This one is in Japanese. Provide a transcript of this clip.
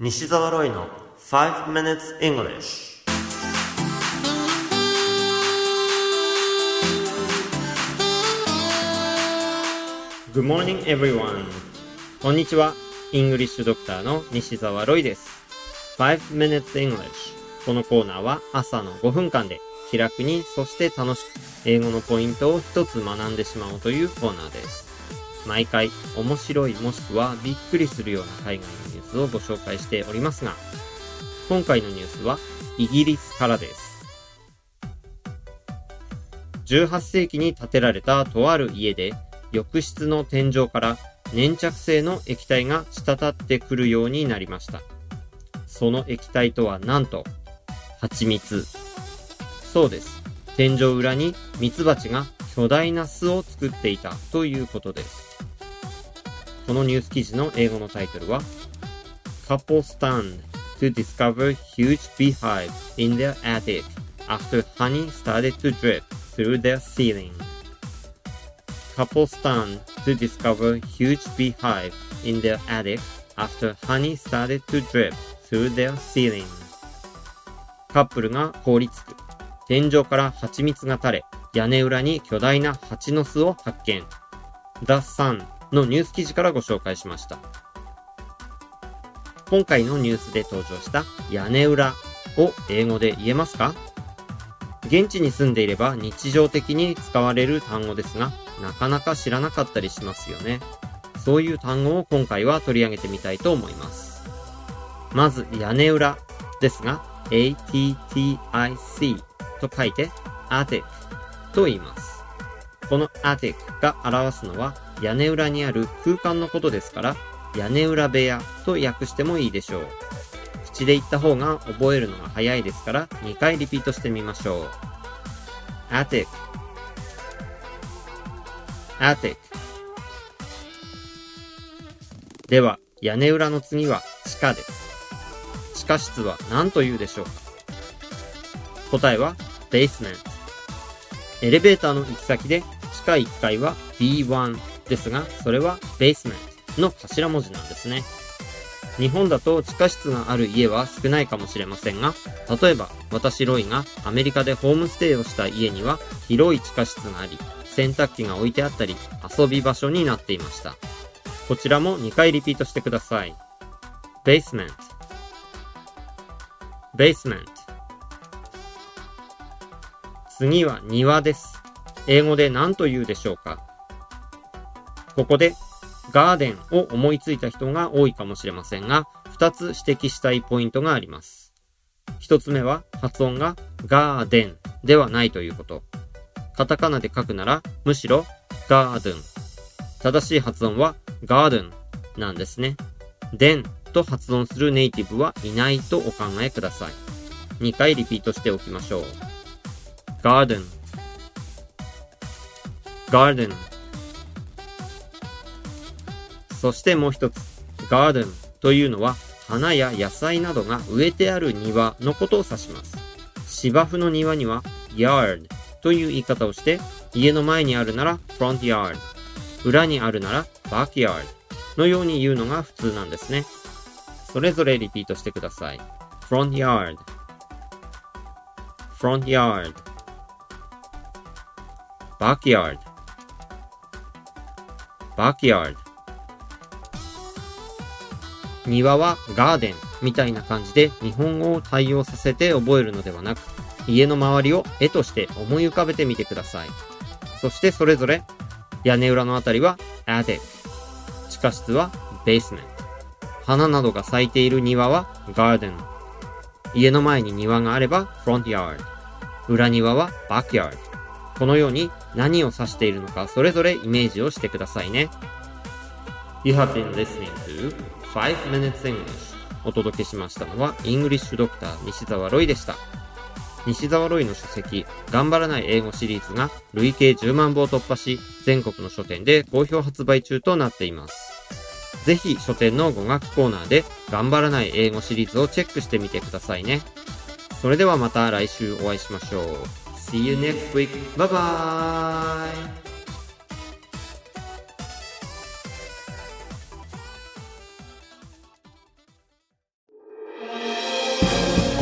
西澤ロイの5 minutes English Good morning everyone こんにちは。イングリッシュドクターの西澤ロイです。5 minutes English このコーナーは朝の5分間で気楽にそして楽しく英語のポイントを一つ学んでしまおうというコーナーです。毎回面白いもしくはびっくりするような海外のニュースをご紹介しておりますが、今回のニュースはイギリスからです。18世紀に建てられたとある家で浴室の天井から粘着性の液体が滴ってくるようになりました。その液体とはなんと、蜂蜜。そうです。天井裏にミツバチが巨大な巣を作っていたということです。このニュース記事の英語のタイトルは、Couple stand to discover huge beehive in their attic after honey started to drip through their ceiling. Couple stand to discover huge beehive in their attic after honey started to drip through their ceiling. カップルが凍りつく。天井から蜂蜜が垂れ、屋根裏に巨大な蜂の巣を発見。The Sun のニュース記事からご紹介しました。今回のニュースで登場した屋根裏を英語で言えますか？現地に住んでいれば日常的に使われる単語ですが、なかなか知らなかったりしますよね。そういう単語を今回は取り上げてみたいと思います。まず、屋根裏ですが、attic と書いて ATIC と言います。この attic が表すのは屋根裏にある空間のことですから、屋根裏部屋と訳してもいいでしょう。口で言った方が覚えるのが早いですから、2回リピートしてみましょう。attic attic では、屋根裏の次は地下です。地下室は何と言うでしょうか？答えは basement エレベーターの行き先で地下1階は B1 ですが、それは basement の頭文字なんですね。日本だと地下室がある家は少ないかもしれませんが、例えば私ロイがアメリカでホームステイをした家には広い地下室があり、洗濯機が置いてあったり遊び場所になっていました。こちらも2回リピートしてください。basement basement 次は庭です。英語で何と言うでしょうか？ここでガーデンを思いついた人が多いかもしれませんが、2つ指摘したいポイントがあります。1つ目は発音がガーデンではないということ。カタカナで書くならむしろガーデン。正しい発音はガーデンなんですね。デンと発音するネイティブはいないとお考えください。2回リピートしておきましょう。ガーデン。ガーデン。そしてもう一つ。ガーデンというのは花や野菜などが植えてある庭のことを指します。芝生の庭には yard という言い方をして、家の前にあるなら front yard、裏にあるなら backyard のように言うのが普通なんですね。それぞれリピートしてください。front yard front yard backyard backyard 庭はガーデンみたいな感じで日本語を対応させて覚えるのではなく、家の周りを絵として思い浮かべてみてください。そしてそれぞれ、屋根裏のあたりは attic、地下室は basement、花などが咲いている庭は garden、家の前に庭があれば front yard、裏庭は backyard。このように何を指しているのかそれぞれイメージをしてくださいね。You have been listening to 5 Minutes English お届けしましたのは、イングリッシュドクター西澤ロイでした。西澤ロイの書籍、頑張らない英語シリーズが累計10万部を突破し、全国の書店で好評発売中となっています。ぜひ書店の語学コーナーで頑張らない英語シリーズをチェックしてみてくださいね。それではまた来週お会いしましょう。See you next week. Bye bye!